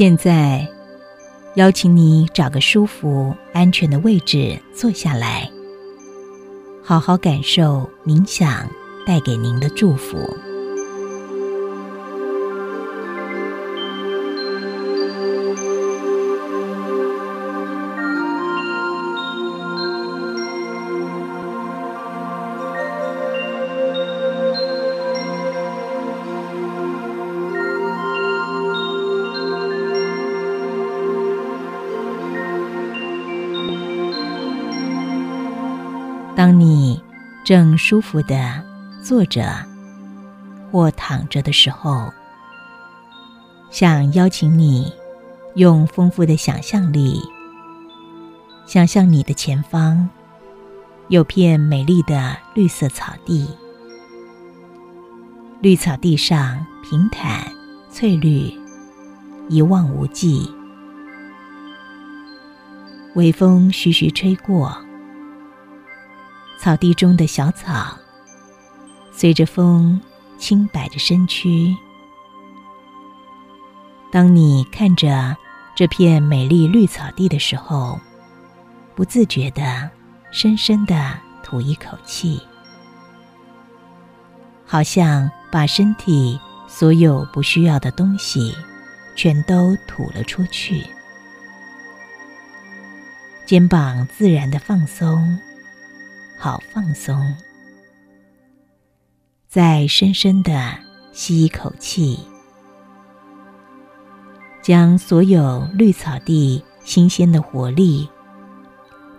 现在，邀请你找个舒服、安全的位置坐下来，好好感受冥想带给您的祝福。正舒服的坐着或躺着的时候，想邀请你用丰富的想象力，想象你的前方有片美丽的绿色草地，绿草地上平坦翠绿，一望无际，微风徐徐吹过。草地中的小草，随着风轻摆着身躯。当你看着这片美丽绿草地的时候，不自觉的深深的吐一口气，好像把身体所有不需要的东西全都吐了出去，肩膀自然的放松。好放松，再深深的吸一口气，将所有绿草地新鲜的活力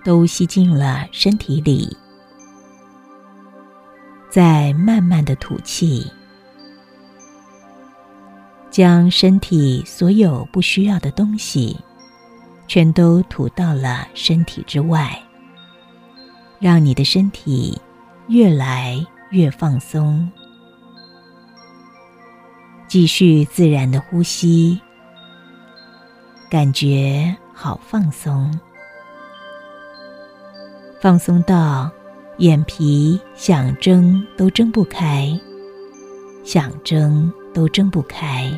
都吸进了身体里，再慢慢的吐气，将身体所有不需要的东西全都吐到了身体之外。让你的身体越来越放松，继续自然的呼吸，感觉好放松，放松到眼皮想睁都睁不开，想睁都睁不开，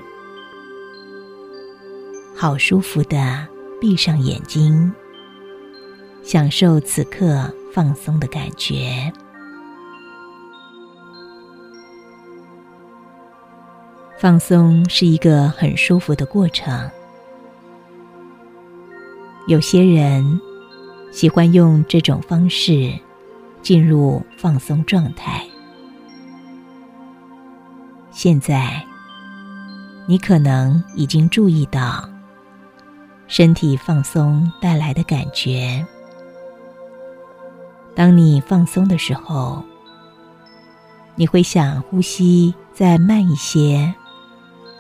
好舒服的闭上眼睛，享受此刻。放松的感觉，放松是一个很舒服的过程。有些人喜欢用这种方式进入放松状态。现在，你可能已经注意到身体放松带来的感觉。当你放松的时候，你会想呼吸再慢一些，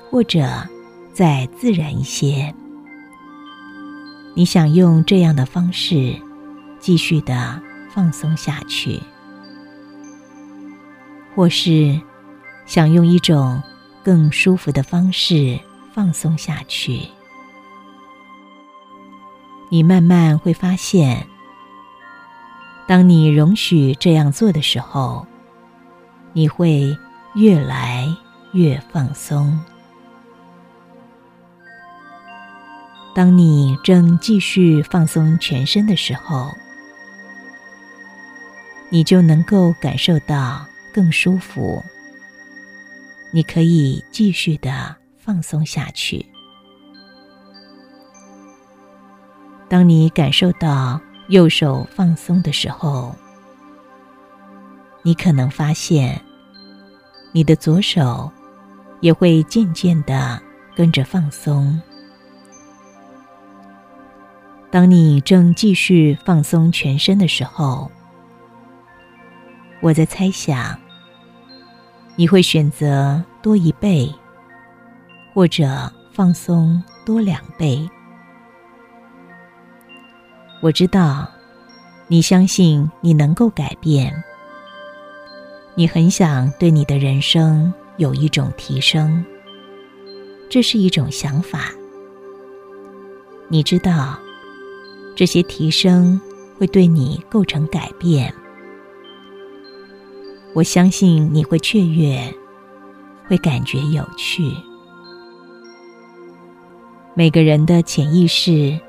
或者再自然一些。你想用这样的方式继续的放松下去，或是想用一种更舒服的方式放松下去。你慢慢会发现。当你容许这样做的时候，你会越来越放松。当你正继续放松全身的时候，你就能够感受到更舒服。你可以继续的放松下去。当你感受到。右手放松的时候，你可能发现，你的左手也会渐渐的跟着放松。当你正继续放松全身的时候，我在猜想，你会选择多一倍，或者放松多两倍。我知道，你相信你能够改变。你很想对你的人生有一种提升，这是一种想法。你知道，这些提升会对你构成改变。我相信你会雀跃，会感觉有趣。每个人的潜意识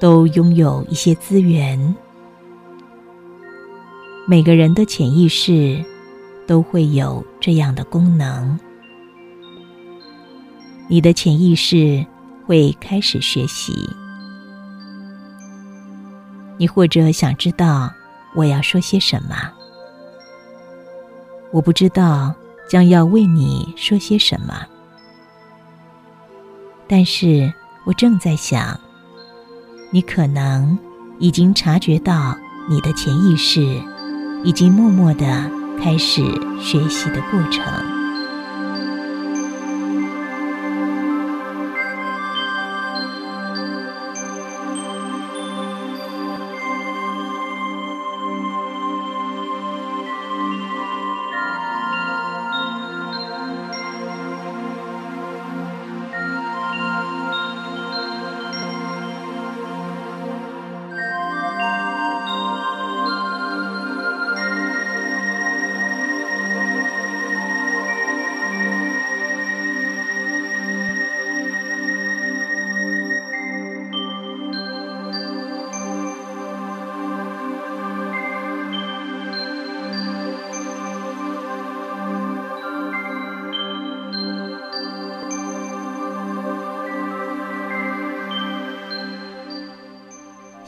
都拥有一些资源，每个人的潜意识都会有这样的功能。你的潜意识会开始学习。你或者想知道我要说些什么？我不知道将要为你说些什么，但是我正在想，你可能已经察觉到你的潜意识已经默默的开始学习的过程。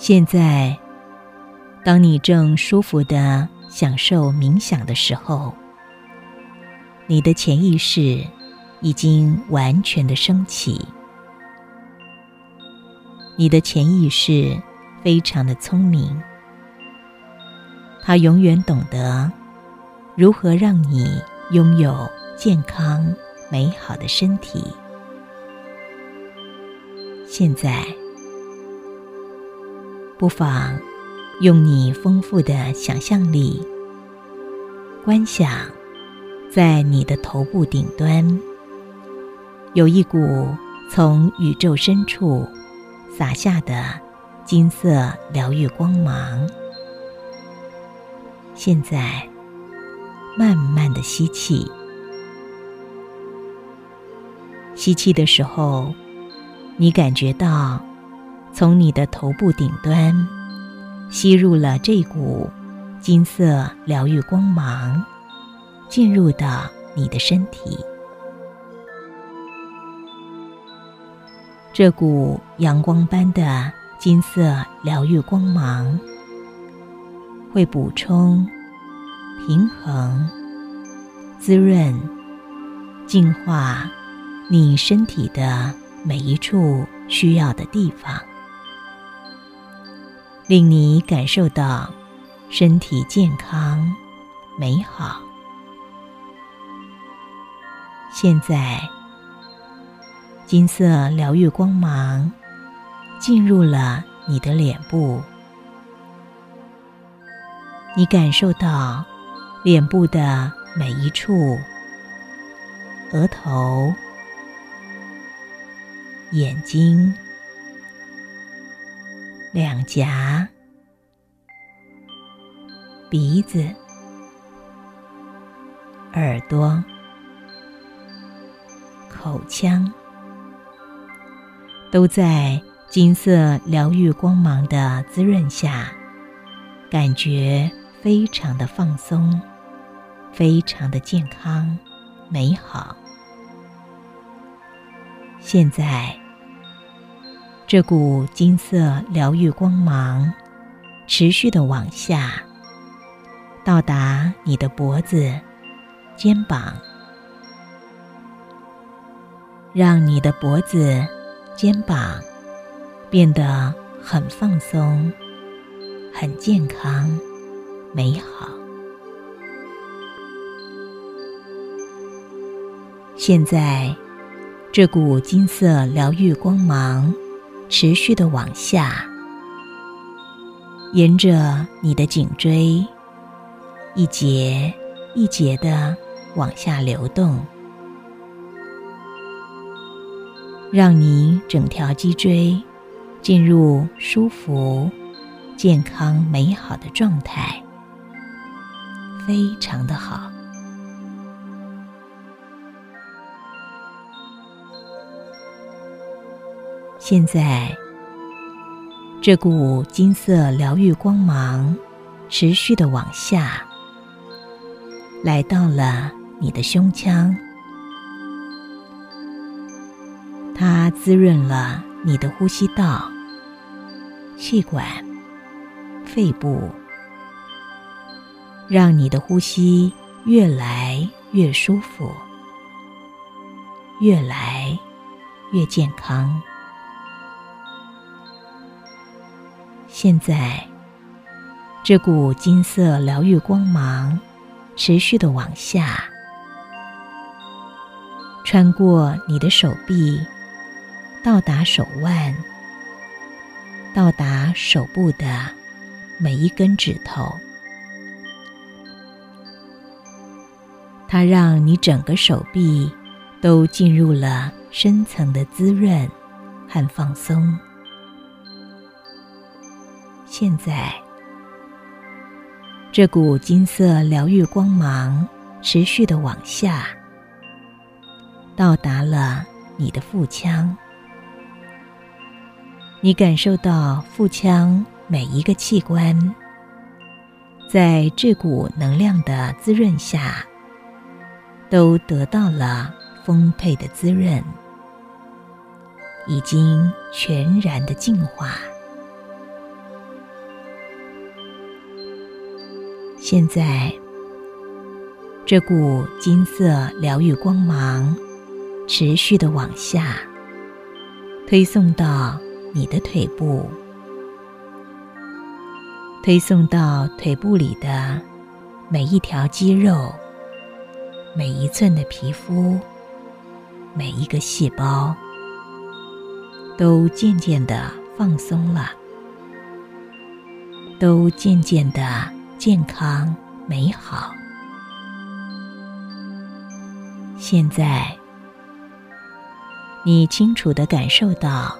现在，当你正舒服的享受冥想的时候，你的潜意识已经完全的升起。你的潜意识非常的聪明，它永远懂得如何让你拥有健康美好的身体。现在。不妨用你丰富的想象力，观想在你的头部顶端有一股从宇宙深处洒下的金色疗愈光芒。现在，慢慢的吸气，吸气的时候，你感觉到。从你的头部顶端吸入了这股金色疗愈光芒，进入到你的身体。这股阳光般的金色疗愈光芒会补充、平衡、滋润、净化你身体的每一处需要的地方。令你感受到身体健康、美好。现在，金色疗愈光芒进入了你的脸部，你感受到脸部的每一处：额头、眼睛。两颊、鼻子、耳朵、口腔，都在金色疗愈光芒的滋润下，感觉非常的放松，非常的健康、美好。现在。这股金色疗愈光芒持续的往下，到达你的脖子、肩膀，让你的脖子、肩膀变得很放松、很健康、美好。现在，这股金色疗愈光芒。持续的往下，沿着你的颈椎一节一节的往下流动，让你整条脊椎进入舒服、健康、美好的状态，非常的好。现在，这股金色疗愈光芒持续的往下，来到了你的胸腔，它滋润了你的呼吸道、气管、肺部，让你的呼吸越来越舒服，越来越健康。现在，这股金色疗愈光芒持续的往下，穿过你的手臂，到达手腕，到达手部的每一根指头。它让你整个手臂都进入了深层的滋润和放松。现在，这股金色疗愈光芒持续的往下，到达了你的腹腔。你感受到腹腔每一个器官，在这股能量的滋润下，都得到了丰沛的滋润，已经全然的净化。现在，这股金色疗愈光芒持续的往下推送到你的腿部，推送到腿部里的每一条肌肉、每一寸的皮肤、每一个细胞，都渐渐的放松了，都渐渐的。健康美好。现在，你清楚的感受到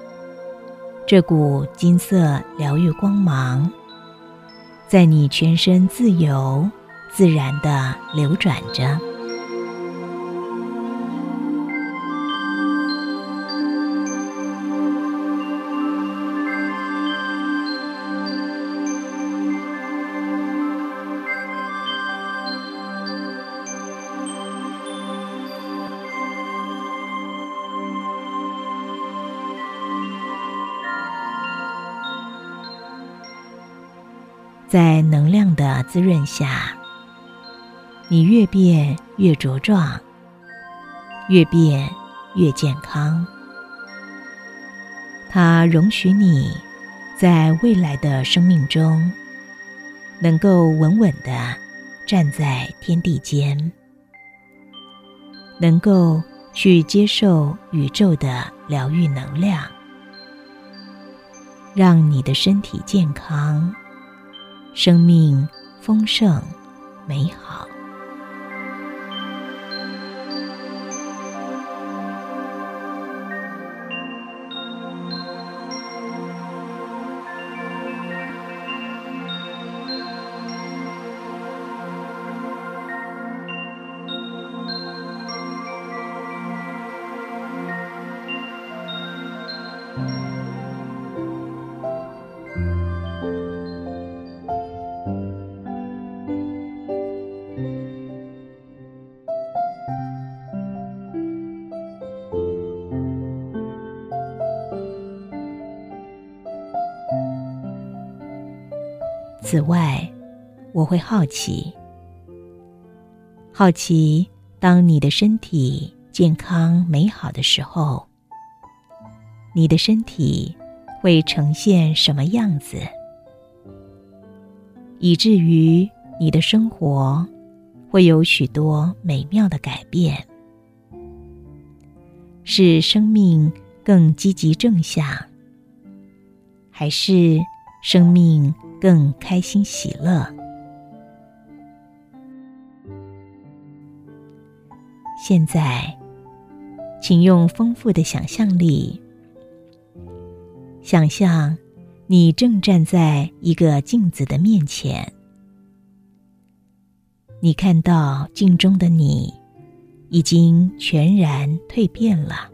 这股金色疗愈光芒，在你全身自由自然的流转着。在能量的滋润下，你越变越茁壮，越变越健康。它容许你在未来的生命中，能够稳稳的站在天地间，能够去接受宇宙的疗愈能量，让你的身体健康。生命丰盛，美好。此外，我会好奇，好奇当你的身体健康美好的时候，你的身体会呈现什么样子，以至于你的生活会有许多美妙的改变，是生命更积极正向，还是生命？更开心喜乐。现在，请用丰富的想象力，想象你正站在一个镜子的面前，你看到镜中的你已经全然蜕变了，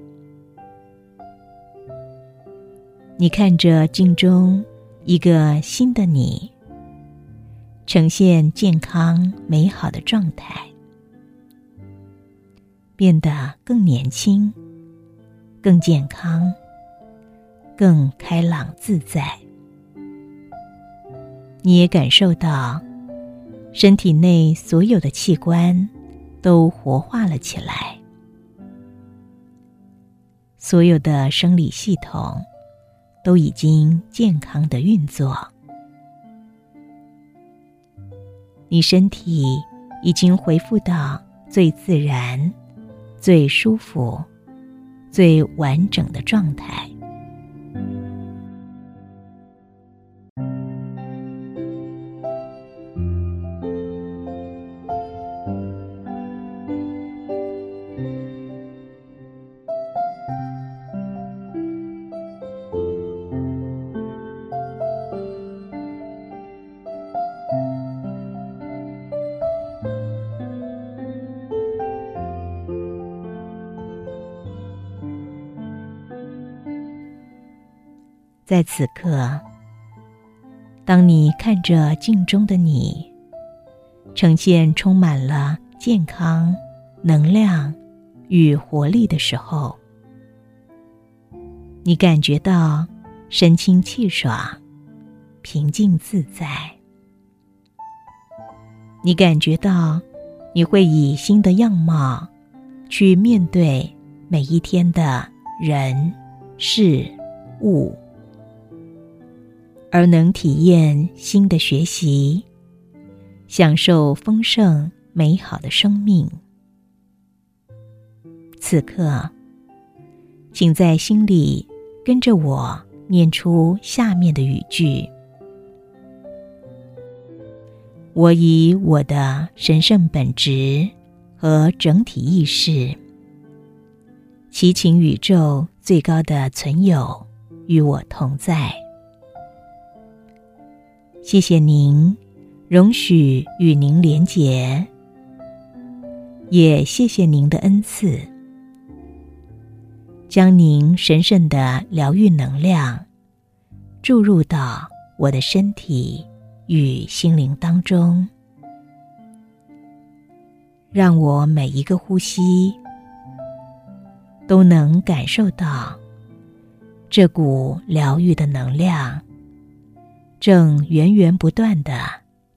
你看着镜中一个新的你，呈现健康美好的状态，变得更年轻、更健康、更开朗自在。你也感受到身体内所有的器官都活化了起来，所有的生理系统。都已经健康的运作，你身体已经恢复到最自然、最舒服、最完整的状态。在此刻，当你看着镜中的你，呈现充满了健康、能量与活力的时候，你感觉到神清气爽、平静自在。你感觉到你会以新的样貌去面对每一天的人、事、物。而能体验新的学习，享受丰盛美好的生命。此刻，请在心里跟着我念出下面的语句：我以我的神圣本质和整体意识，祈请宇宙最高的存有与我同在。谢谢您，容许与您连结，也谢谢您的恩赐，将您神圣的疗愈能量注入到我的身体与心灵当中，让我每一个呼吸都能感受到这股疗愈的能量。正源源不断的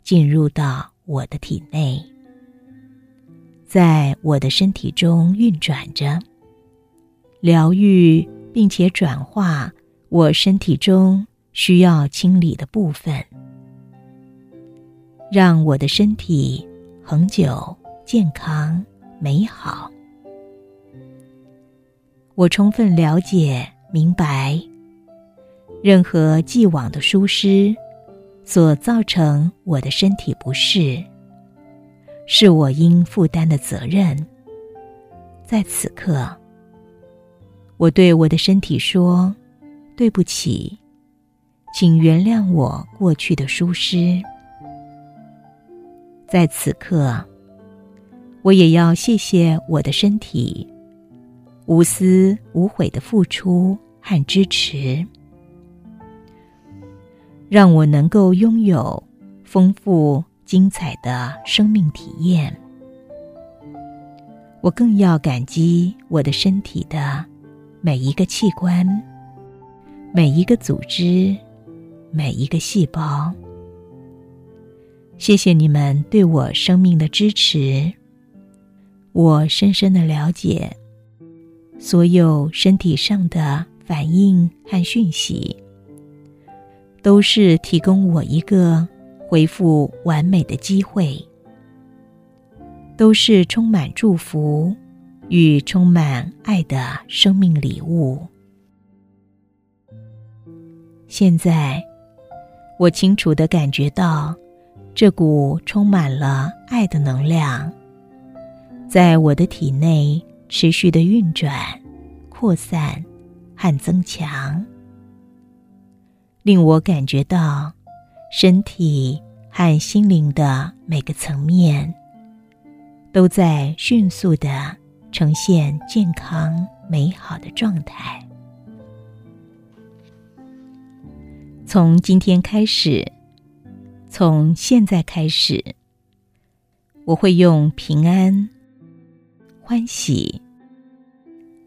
进入到我的体内，在我的身体中运转着，疗愈并且转化我身体中需要清理的部分，让我的身体恒久、健康、美好。我充分了解、明白。任何既往的疏失，所造成我的身体不适，是我应负担的责任。在此刻，我对我的身体说：“对不起，请原谅我过去的疏失。”在此刻，我也要谢谢我的身体，无私无悔的付出和支持。让我能够拥有丰富精彩的生命体验。我更要感激我的身体的每一个器官、每一个组织、每一个细胞。谢谢你们对我生命的支持。我深深的了解所有身体上的反应和讯息。都是提供我一个回复完美的机会，都是充满祝福与充满爱的生命礼物。现在，我清楚的感觉到这股充满了爱的能量，在我的体内持续的运转、扩散和增强。令我感觉到，身体和心灵的每个层面，都在迅速的呈现健康美好的状态。从今天开始，从现在开始，我会用平安、欢喜、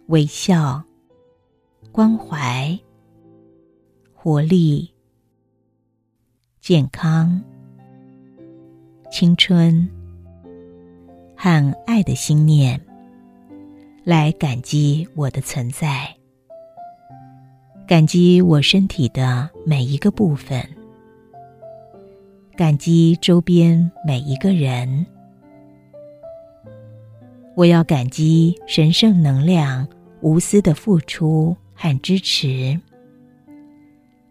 微笑、关怀、活力、健康、青春和爱的心念，来感激我的存在。感激我身体的每一个部分，感激周边每一个人。我要感激神圣能量无私的付出和支持，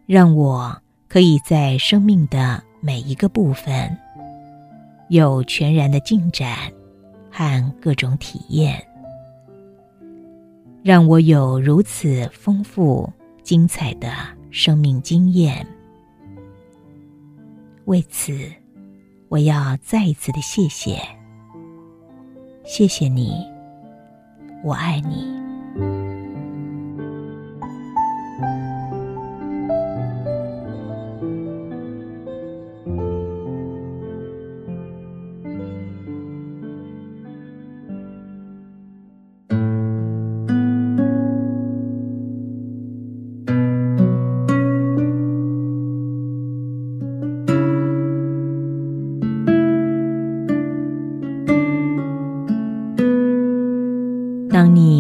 让我可以在生命的每一个部分有全然的进展和各种体验，让我有如此丰富。精彩的生命经验。为此，我要再一次的谢谢，谢谢你，我爱你。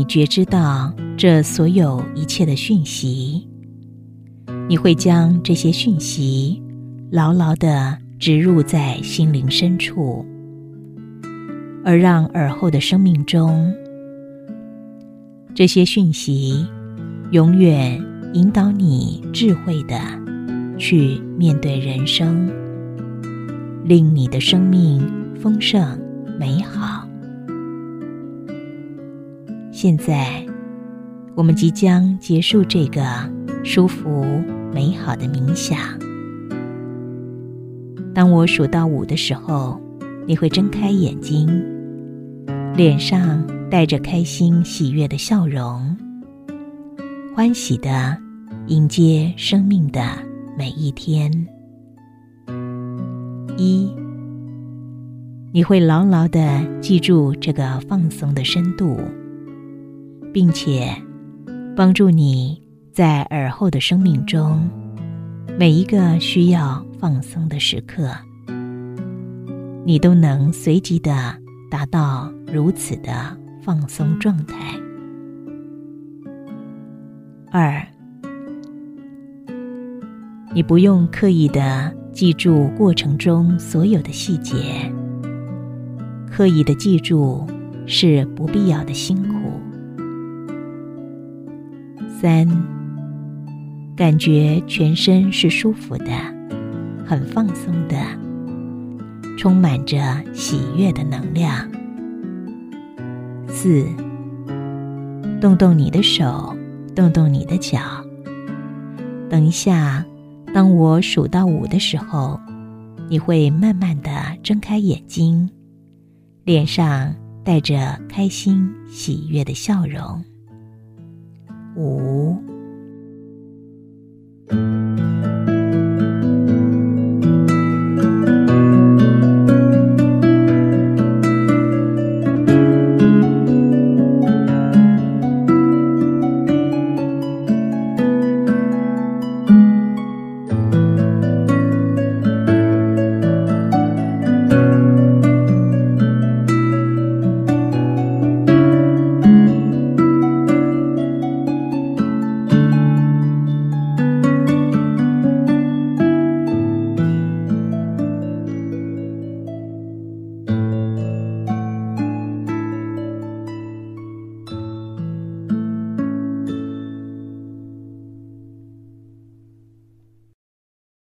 觉知到这所有一切的讯息，你会将这些讯息牢牢的植入在心灵深处，而让耳后的生命中这些讯息永远引导你智慧的去面对人生，令你的生命丰盛美好。现在，我们即将结束这个舒服美好的冥想。当我数到五的时候，你会睁开眼睛，脸上带着开心喜悦的笑容，欢喜的迎接生命的每一天。一，你会牢牢的记住这个放松的深度。并且帮助你在耳后的生命中每一个需要放松的时刻，你都能随即的达到如此的放松状态。二，你不用刻意的记住过程中所有的细节，刻意的记住是不必要的辛苦。三，感觉全身是舒服的，很放松的，充满着喜悦的能量。四，动动你的手，动动你的脚。等一下，当我数到五的时候，你会慢慢的睁开眼睛，脸上带着开心喜悦的笑容。五。